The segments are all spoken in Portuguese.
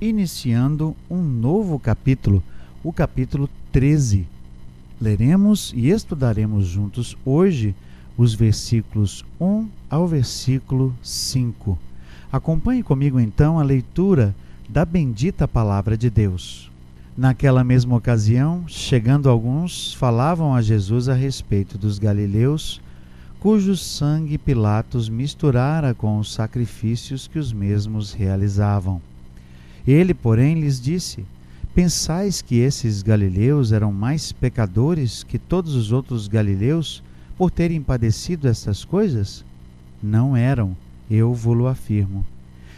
iniciando um novo capítulo, o capítulo 13. Leremos e estudaremos juntos hoje os versículos 1 ao versículo 5. Acompanhe comigo então a leitura da bendita palavra de Deus. Naquela mesma ocasião, chegando alguns, falavam a Jesus a respeito dos galileus, cujo sangue Pilatos misturara com os sacrifícios que os mesmos realizavam. Ele, porém, lhes disse: Pensais que esses galileus eram mais pecadores que todos os outros galileus por terem padecido estas coisas? Não eram, eu vou-lo afirmo.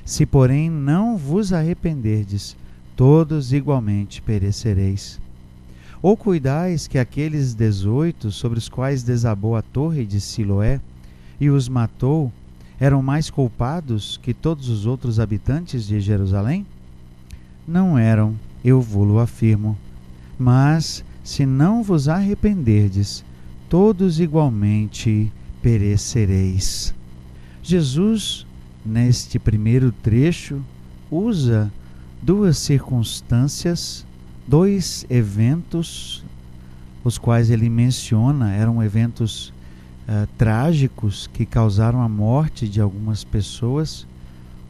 Se, porém, não vos arrependerdes, todos igualmente perecereis. Ou cuidais que aqueles dezoito sobre os quais desabou a torre de Siloé e os matou eram mais culpados que todos os outros habitantes de Jerusalém? Não eram, eu vou-lo afirmo. Mas, se não vos arrependerdes, todos igualmente perecereis. Jesus, neste primeiro trecho, usa duas circunstâncias, dois eventos, os quais ele menciona, eram eventos uh, trágicos que causaram a morte de algumas pessoas,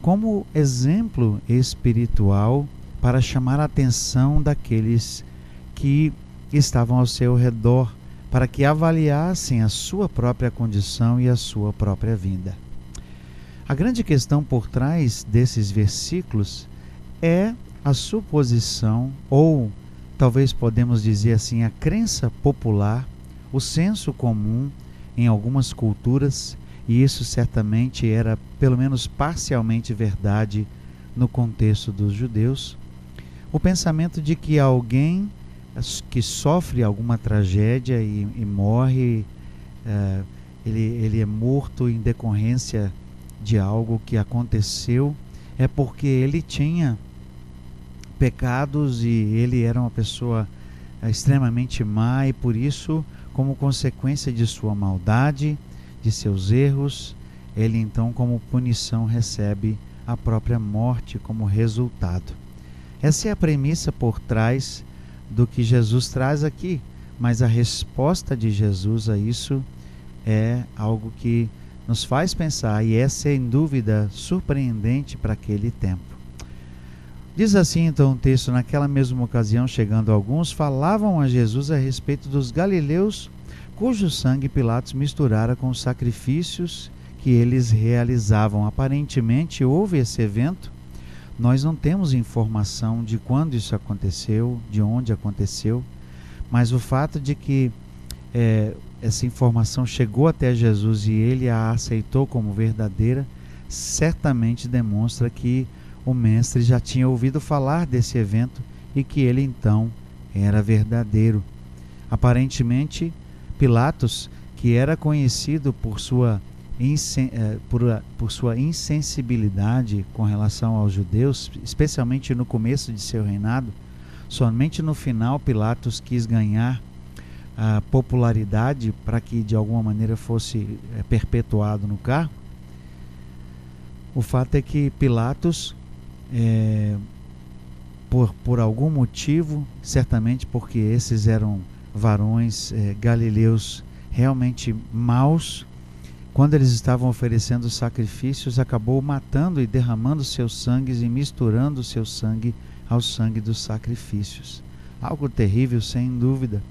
como exemplo espiritual para chamar a atenção daqueles que estavam ao seu redor, para que avaliassem a sua própria condição e a sua própria vinda. A grande questão por trás desses versículos é a suposição, ou talvez podemos dizer assim, a crença popular, o senso comum em algumas culturas, e isso certamente era pelo menos parcialmente verdade no contexto dos judeus, o pensamento de que alguém que sofre alguma tragédia e, e morre, é, ele, ele é morto em decorrência de algo que aconteceu, é porque ele tinha pecados e ele era uma pessoa é, extremamente má e por isso, como consequência de sua maldade, de seus erros, ele então, como punição, recebe a própria morte como resultado. Essa é a premissa por trás do que Jesus traz aqui, mas a resposta de Jesus a isso é algo que nos faz pensar e é sem dúvida surpreendente para aquele tempo. Diz assim então o texto: Naquela mesma ocasião, chegando alguns, falavam a Jesus a respeito dos galileus, cujo sangue Pilatos misturara com os sacrifícios que eles realizavam. Aparentemente houve esse evento nós não temos informação de quando isso aconteceu, de onde aconteceu, mas o fato de que é, essa informação chegou até Jesus e ele a aceitou como verdadeira, certamente demonstra que o mestre já tinha ouvido falar desse evento e que ele então era verdadeiro. Aparentemente, Pilatos, que era conhecido por sua por, por sua insensibilidade com relação aos judeus, especialmente no começo de seu reinado, somente no final Pilatos quis ganhar a popularidade para que de alguma maneira fosse eh, perpetuado no cargo. O fato é que Pilatos, é, por, por algum motivo, certamente porque esses eram varões é, galileus realmente maus, quando eles estavam oferecendo sacrifícios, acabou matando e derramando seus sangues e misturando seu sangue ao sangue dos sacrifícios. Algo terrível, sem dúvida.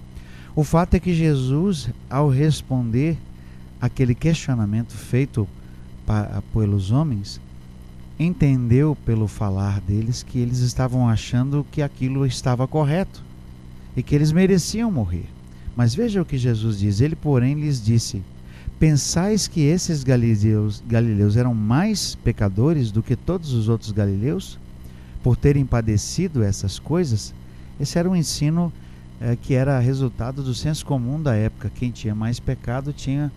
O fato é que Jesus, ao responder aquele questionamento feito pelos homens, entendeu pelo falar deles que eles estavam achando que aquilo estava correto e que eles mereciam morrer. Mas veja o que Jesus diz: Ele, porém, lhes disse: Pensais que esses galileus, galileus eram mais pecadores do que todos os outros galileus por terem padecido essas coisas, esse era um ensino é, que era resultado do senso comum da época. Quem tinha mais pecado tinha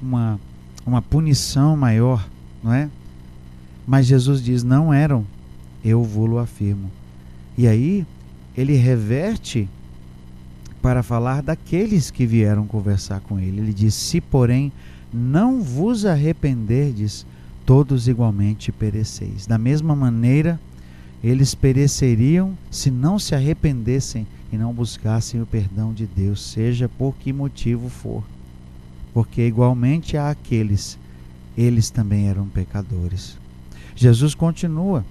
uma, uma punição maior, não é? Mas Jesus diz: não eram, eu vou-lo afirmo. E aí ele reverte para falar daqueles que vieram conversar com ele. Ele diz: Se, porém, não vos arrependerdes, todos igualmente pereceis. Da mesma maneira, eles pereceriam se não se arrependessem e não buscassem o perdão de Deus, seja por que motivo for. Porque igualmente há aqueles, eles também eram pecadores. Jesus continua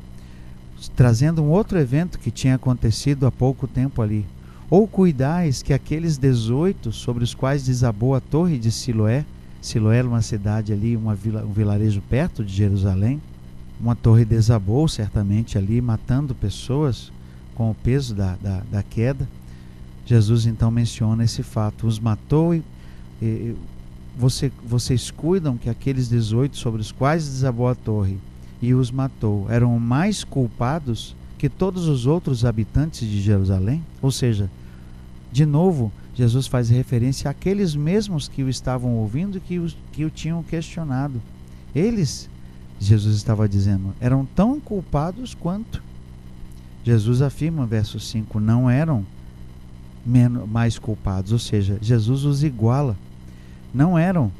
trazendo um outro evento que tinha acontecido há pouco tempo ali. Ou cuidais que aqueles 18 sobre os quais desabou a torre de Siloé, Siloé era uma cidade ali, uma vila, um vilarejo perto de Jerusalém, uma torre desabou certamente ali, matando pessoas com o peso da, da, da queda. Jesus então menciona esse fato, os matou e, e você, vocês cuidam que aqueles 18 sobre os quais desabou a torre e os matou eram mais culpados que todos os outros habitantes de Jerusalém? Ou seja, de novo, Jesus faz referência àqueles mesmos que o estavam ouvindo e que, os, que o tinham questionado. Eles, Jesus estava dizendo, eram tão culpados quanto. Jesus afirma, verso 5, não eram menos, mais culpados, ou seja, Jesus os iguala. Não eram,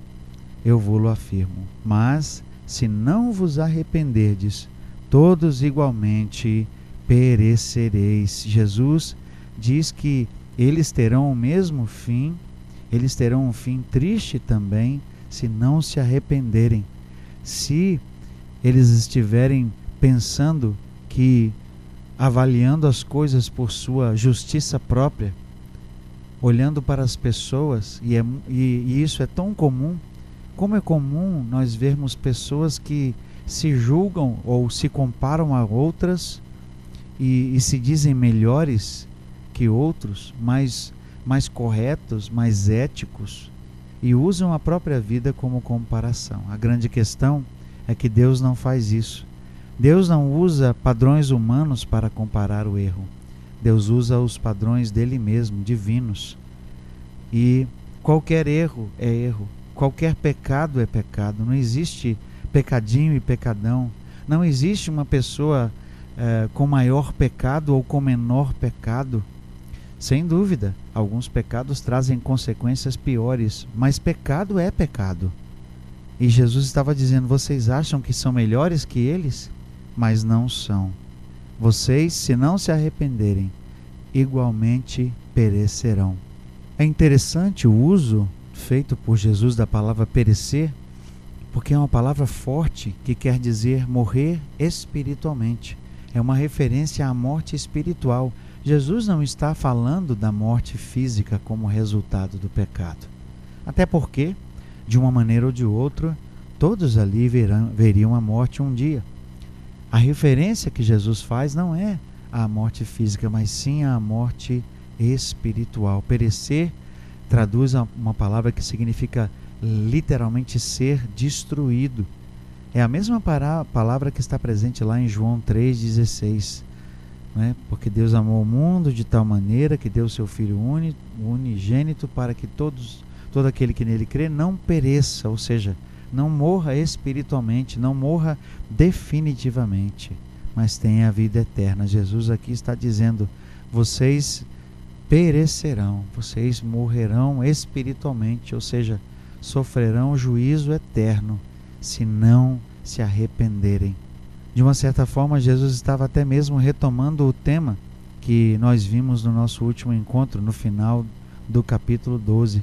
eu vou-lo afirmo, mas se não vos arrependerdes, todos igualmente perecereis. Jesus diz que eles terão o mesmo fim, eles terão um fim triste também, se não se arrependerem. Se eles estiverem pensando que avaliando as coisas por sua justiça própria, olhando para as pessoas, e, é, e, e isso é tão comum como é comum nós vermos pessoas que se julgam ou se comparam a outras e, e se dizem melhores que outros, mais, mais corretos, mais éticos e usam a própria vida como comparação. A grande questão é que Deus não faz isso. Deus não usa padrões humanos para comparar o erro. Deus usa os padrões dele mesmo, divinos. E qualquer erro é erro. Qualquer pecado é pecado, não existe pecadinho e pecadão. Não existe uma pessoa eh, com maior pecado ou com menor pecado. Sem dúvida, alguns pecados trazem consequências piores, mas pecado é pecado. E Jesus estava dizendo: vocês acham que são melhores que eles? Mas não são. Vocês, se não se arrependerem, igualmente perecerão. É interessante o uso feito por Jesus da palavra perecer, porque é uma palavra forte que quer dizer morrer espiritualmente. É uma referência à morte espiritual. Jesus não está falando da morte física como resultado do pecado. Até porque, de uma maneira ou de outra, todos ali verão, veriam a morte um dia. A referência que Jesus faz não é à morte física, mas sim à morte espiritual. Perecer traduz uma palavra que significa literalmente ser destruído. É a mesma palavra que está presente lá em João 3,16. Né? Porque Deus amou o mundo de tal maneira que deu o seu Filho unigênito para que todos, todo aquele que nele crê não pereça, ou seja, não morra espiritualmente, não morra definitivamente, mas tenha a vida eterna. Jesus aqui está dizendo: vocês perecerão, vocês morrerão espiritualmente, ou seja, sofrerão juízo eterno se não se arrependerem. De uma certa forma, Jesus estava até mesmo retomando o tema que nós vimos no nosso último encontro, no final do capítulo 12,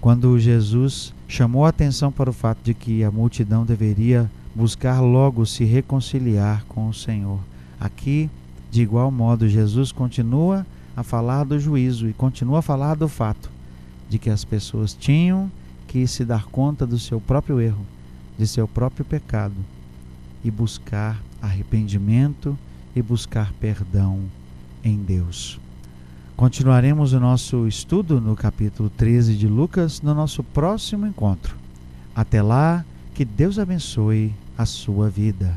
quando Jesus chamou a atenção para o fato de que a multidão deveria buscar logo se reconciliar com o Senhor. Aqui, de igual modo, Jesus continua a falar do juízo e continua a falar do fato de que as pessoas tinham que se dar conta do seu próprio erro, de seu próprio pecado e buscar arrependimento e buscar perdão em Deus. Continuaremos o nosso estudo no capítulo 13 de Lucas no nosso próximo encontro. Até lá, que Deus abençoe a sua vida.